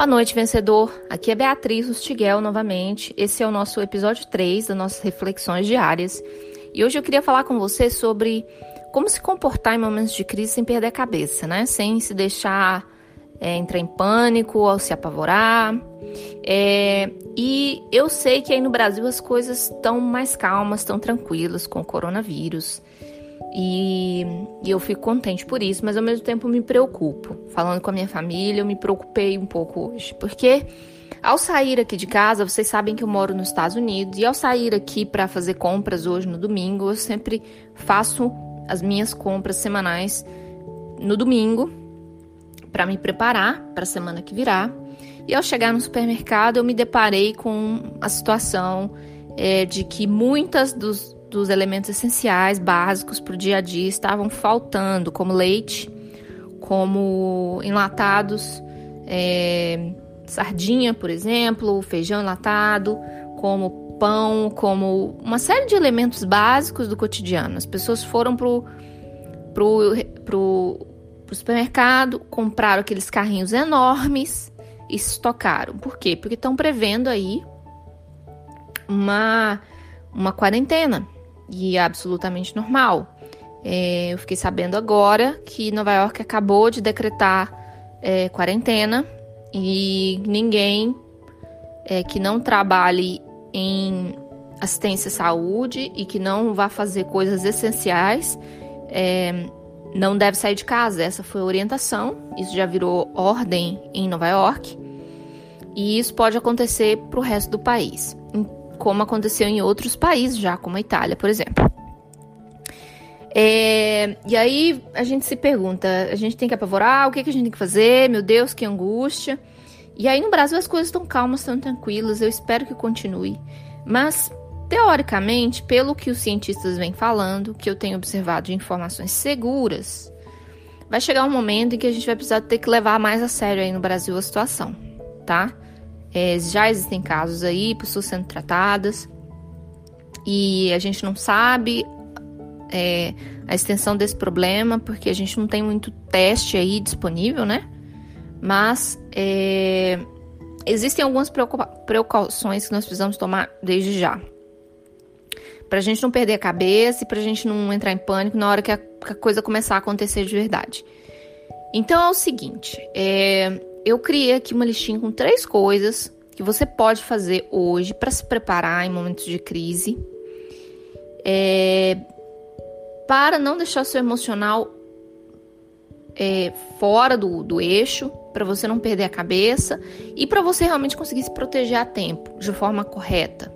Boa noite, vencedor. Aqui é Beatriz Rustiguel novamente. Esse é o nosso episódio 3 das nossas reflexões diárias. E hoje eu queria falar com você sobre como se comportar em momentos de crise sem perder a cabeça, né? Sem se deixar é, entrar em pânico ou se apavorar. É, e eu sei que aí no Brasil as coisas estão mais calmas, estão tranquilas com o coronavírus. E, e, eu fico contente por isso, mas ao mesmo tempo me preocupo. Falando com a minha família, eu me preocupei um pouco hoje, porque ao sair aqui de casa, vocês sabem que eu moro nos Estados Unidos, e ao sair aqui para fazer compras hoje no domingo, eu sempre faço as minhas compras semanais no domingo para me preparar para a semana que virá. E ao chegar no supermercado, eu me deparei com a situação é, de que muitas dos dos elementos essenciais, básicos para o dia a dia estavam faltando, como leite, como enlatados, é, sardinha, por exemplo, feijão enlatado, como pão, como uma série de elementos básicos do cotidiano. As pessoas foram pro, pro, pro, pro supermercado, compraram aqueles carrinhos enormes e estocaram. Por quê? Porque estão prevendo aí uma, uma quarentena e é absolutamente normal. É, eu fiquei sabendo agora que Nova York acabou de decretar é, quarentena e ninguém é, que não trabalhe em assistência à saúde e que não vá fazer coisas essenciais é, não deve sair de casa. Essa foi a orientação. Isso já virou ordem em Nova York. E isso pode acontecer para o resto do país como aconteceu em outros países já, como a Itália, por exemplo. É, e aí a gente se pergunta, a gente tem que apavorar, o que, que a gente tem que fazer? Meu Deus, que angústia. E aí no Brasil as coisas estão calmas, estão tranquilas, eu espero que continue. Mas, teoricamente, pelo que os cientistas vêm falando, que eu tenho observado de informações seguras, vai chegar um momento em que a gente vai precisar ter que levar mais a sério aí no Brasil a situação, tá? É, já existem casos aí, pessoas sendo tratadas, e a gente não sabe é, a extensão desse problema, porque a gente não tem muito teste aí disponível, né? Mas é, existem algumas precauções que nós precisamos tomar desde já. Pra gente não perder a cabeça e pra gente não entrar em pânico na hora que a, que a coisa começar a acontecer de verdade. Então é o seguinte, é, eu criei aqui uma listinha com três coisas que você pode fazer hoje para se preparar em momentos de crise, é, para não deixar o seu emocional é, fora do, do eixo, para você não perder a cabeça e para você realmente conseguir se proteger a tempo, de forma correta,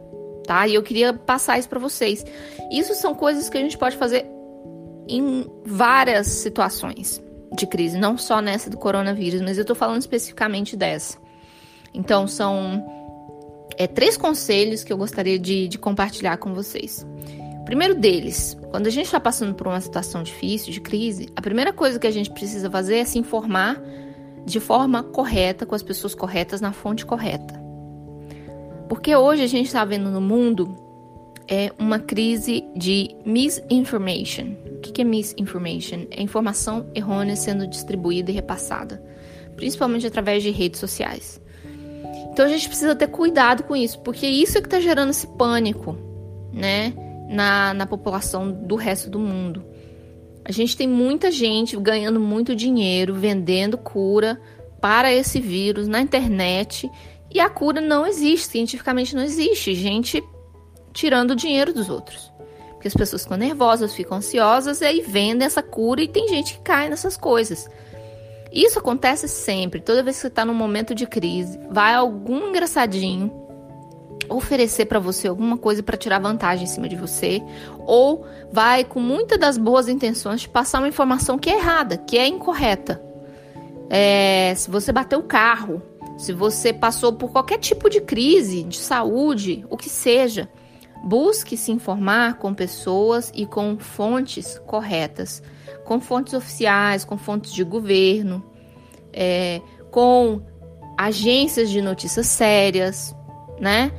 tá? E eu queria passar isso para vocês. Isso são coisas que a gente pode fazer em várias situações de crise, não só nessa do coronavírus, mas eu estou falando especificamente dessa. Então, são é, três conselhos que eu gostaria de, de compartilhar com vocês. O primeiro deles, quando a gente está passando por uma situação difícil, de crise, a primeira coisa que a gente precisa fazer é se informar de forma correta, com as pessoas corretas, na fonte correta. Porque hoje a gente está vendo no mundo é uma crise de misinformation. O que é misinformation? É informação errônea sendo distribuída e repassada, principalmente através de redes sociais. Então a gente precisa ter cuidado com isso, porque isso é que está gerando esse pânico, né, na, na população do resto do mundo. A gente tem muita gente ganhando muito dinheiro vendendo cura para esse vírus na internet e a cura não existe, cientificamente não existe. Gente tirando o dinheiro dos outros. Porque as pessoas ficam nervosas, ficam ansiosas e aí vendem essa cura e tem gente que cai nessas coisas. Isso acontece sempre, toda vez que você está num momento de crise, vai algum engraçadinho oferecer para você alguma coisa para tirar vantagem em cima de você, ou vai com muitas das boas intenções te passar uma informação que é errada, que é incorreta. É, se você bateu o carro, se você passou por qualquer tipo de crise de saúde, o que seja, Busque se informar com pessoas e com fontes corretas, com fontes oficiais, com fontes de governo, é, com agências de notícias sérias, né?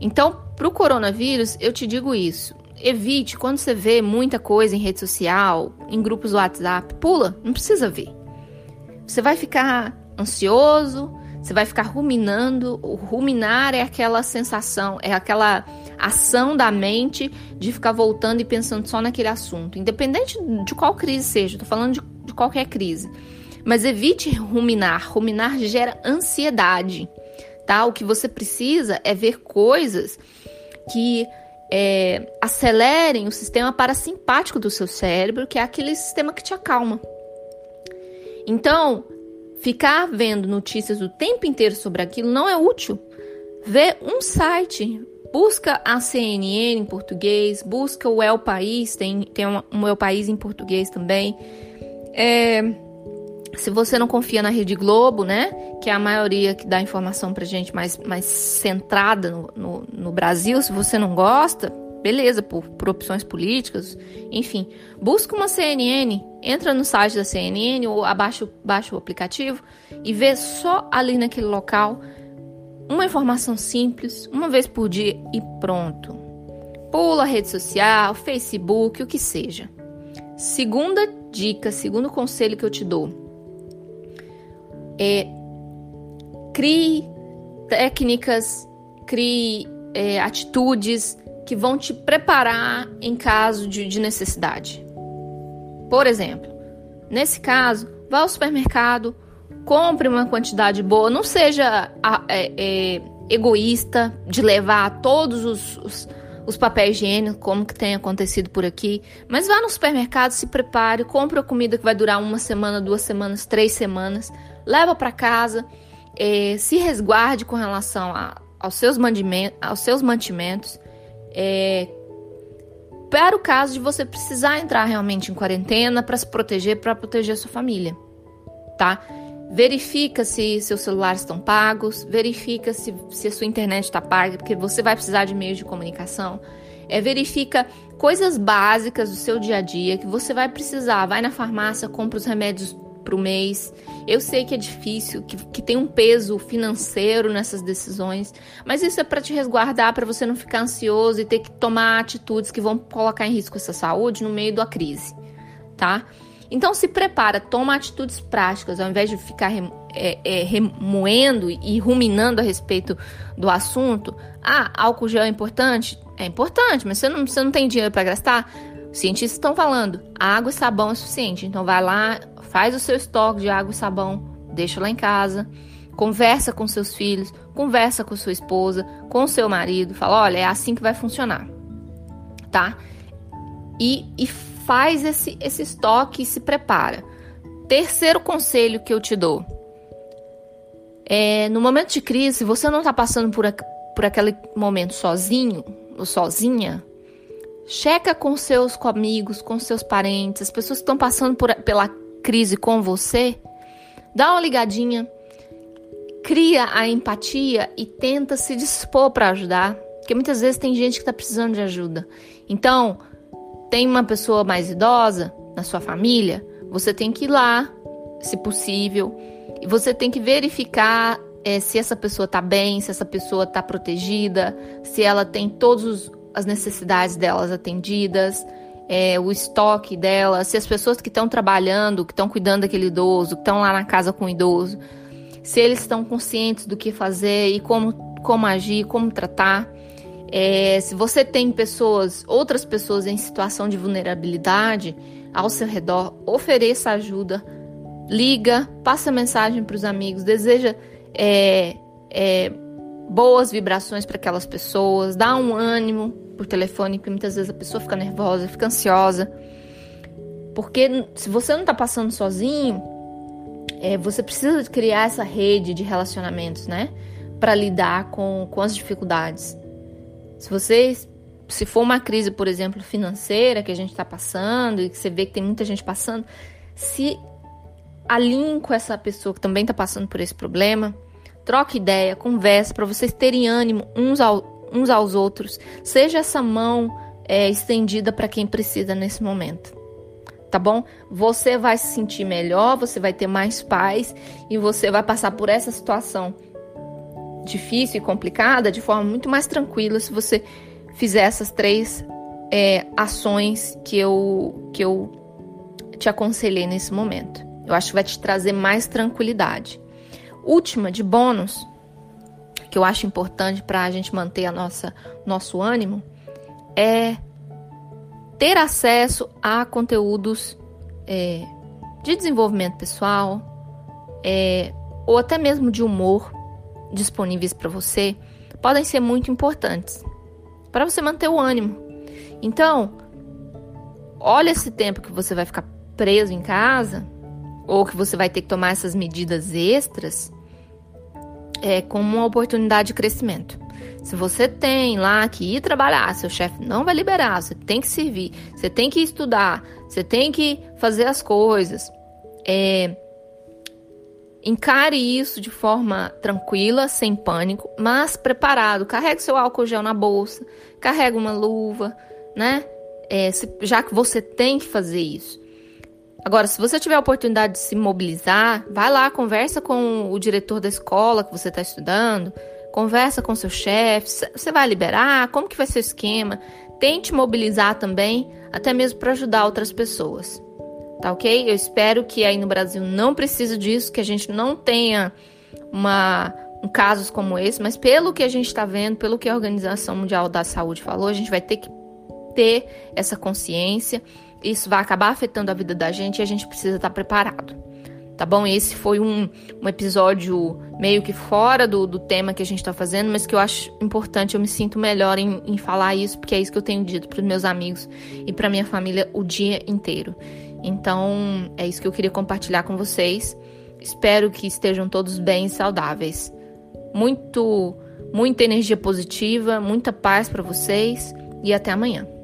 Então, para o coronavírus, eu te digo isso. Evite, quando você vê muita coisa em rede social, em grupos do WhatsApp, pula, não precisa ver. Você vai ficar ansioso, Você vai ficar ruminando. O ruminar é aquela sensação, é aquela ação da mente de ficar voltando e pensando só naquele assunto, independente de qual crise seja. Estou falando de, de qualquer crise. Mas evite ruminar. Ruminar gera ansiedade, tá? O que você precisa é ver coisas que é, acelerem o sistema parasimpático do seu cérebro, que é aquele sistema que te acalma. Então, ficar vendo notícias o tempo inteiro sobre aquilo não é útil. Vê um site, busca a CNN em português, busca o El País, tem, tem um, um El País em português também. É, se você não confia na Rede Globo, né, que é a maioria que dá informação pra gente mais, mais centrada no, no, no Brasil, se você não gosta, beleza, por, por opções políticas, enfim, busca uma CNN, entra no site da CNN ou abaixa, baixa o aplicativo e vê só ali naquele local uma informação simples, uma vez por dia e pronto. Pula a rede social, Facebook, o que seja. Segunda dica, segundo conselho que eu te dou é, crie técnicas, crie é, atitudes que vão te preparar em caso de, de necessidade. Por exemplo, nesse caso, vá ao supermercado, compre uma quantidade boa, não seja é, é, egoísta de levar todos os, os, os, papéis higiênicos, como que tem acontecido por aqui, mas vá no supermercado, se prepare, compre a comida que vai durar uma semana, duas semanas, três semanas, leva para casa, é, se resguarde com relação a, aos, seus aos seus mantimentos, é, para o caso de você precisar entrar realmente em quarentena para se proteger, para proteger a sua família, tá? Verifica se seus celulares estão pagos, verifica se, se a sua internet está paga, porque você vai precisar de meios de comunicação. É, verifica coisas básicas do seu dia a dia que você vai precisar. Vai na farmácia, compra os remédios para o mês. Eu sei que é difícil, que, que tem um peso financeiro nessas decisões, mas isso é para te resguardar, para você não ficar ansioso e ter que tomar atitudes que vão colocar em risco essa saúde no meio da crise, tá? Então se prepara, toma atitudes práticas, ao invés de ficar é, é, remoendo e ruminando a respeito do assunto. Ah, álcool gel é importante? É importante, mas você não, você não tem dinheiro para gastar? Cientistas estão falando, água e sabão é suficiente. Então vai lá, faz o seu estoque de água e sabão, deixa lá em casa, conversa com seus filhos, conversa com sua esposa, com seu marido, fala, olha, é assim que vai funcionar, tá? E, e faz esse, esse estoque e se prepara. Terceiro conselho que eu te dou. É, no momento de crise, se você não está passando por, por aquele momento sozinho ou sozinha, checa com seus amigos, com seus parentes, as pessoas que estão passando por, pela crise com você, dá uma ligadinha, cria a empatia e tenta se dispor para ajudar, porque muitas vezes tem gente que está precisando de ajuda. Então, tem uma pessoa mais idosa na sua família, você tem que ir lá, se possível, e você tem que verificar é, se essa pessoa está bem, se essa pessoa está protegida, se ela tem todas as necessidades delas atendidas é, o estoque dela, se as pessoas que estão trabalhando, que estão cuidando daquele idoso, que estão lá na casa com o idoso, se eles estão conscientes do que fazer e como, como agir, como tratar. É, se você tem pessoas, outras pessoas em situação de vulnerabilidade ao seu redor, ofereça ajuda, liga, passa mensagem para os amigos, deseja é, é, boas vibrações para aquelas pessoas, dá um ânimo, por telefone, porque muitas vezes a pessoa fica nervosa, fica ansiosa. Porque se você não está passando sozinho, é, você precisa criar essa rede de relacionamentos, né? Para lidar com, com as dificuldades. Se você, se for uma crise, por exemplo, financeira que a gente está passando e que você vê que tem muita gente passando, se alinhe com essa pessoa que também está passando por esse problema, troque ideia, converse para vocês terem ânimo uns ao, uns aos outros. Seja essa mão é, estendida para quem precisa nesse momento. Tá bom? Você vai se sentir melhor, você vai ter mais paz e você vai passar por essa situação difícil e complicada de forma muito mais tranquila se você fizer essas três é, ações que eu, que eu te aconselhei nesse momento. Eu acho que vai te trazer mais tranquilidade. última de bônus que eu acho importante para a gente manter a nossa nosso ânimo é ter acesso a conteúdos é, de desenvolvimento pessoal é, ou até mesmo de humor disponíveis para você podem ser muito importantes para você manter o ânimo. Então, olha esse tempo que você vai ficar preso em casa ou que você vai ter que tomar essas medidas extras é, como uma oportunidade de crescimento. Se você tem lá que ir trabalhar, seu chefe não vai liberar, você tem que servir, você tem que estudar, você tem que fazer as coisas. É, encare isso de forma tranquila, sem pânico, mas preparado. Carregue seu álcool gel na bolsa, carregue uma luva, né? É, se, já que você tem que fazer isso. Agora, se você tiver a oportunidade de se mobilizar, vai lá, conversa com o diretor da escola que você está estudando, conversa com seu chefe, você vai liberar, como que vai ser o esquema? Tente mobilizar também, até mesmo para ajudar outras pessoas. Tá ok? Eu espero que aí no Brasil não precise disso, que a gente não tenha uma, um casos como esse, mas pelo que a gente está vendo, pelo que a Organização Mundial da Saúde falou, a gente vai ter que ter essa consciência isso vai acabar afetando a vida da gente e a gente precisa estar preparado. Tá bom? Esse foi um, um episódio meio que fora do, do tema que a gente tá fazendo, mas que eu acho importante, eu me sinto melhor em, em falar isso, porque é isso que eu tenho dito para os meus amigos e para minha família o dia inteiro. Então, é isso que eu queria compartilhar com vocês. Espero que estejam todos bem e saudáveis. Muito, muita energia positiva, muita paz para vocês e até amanhã.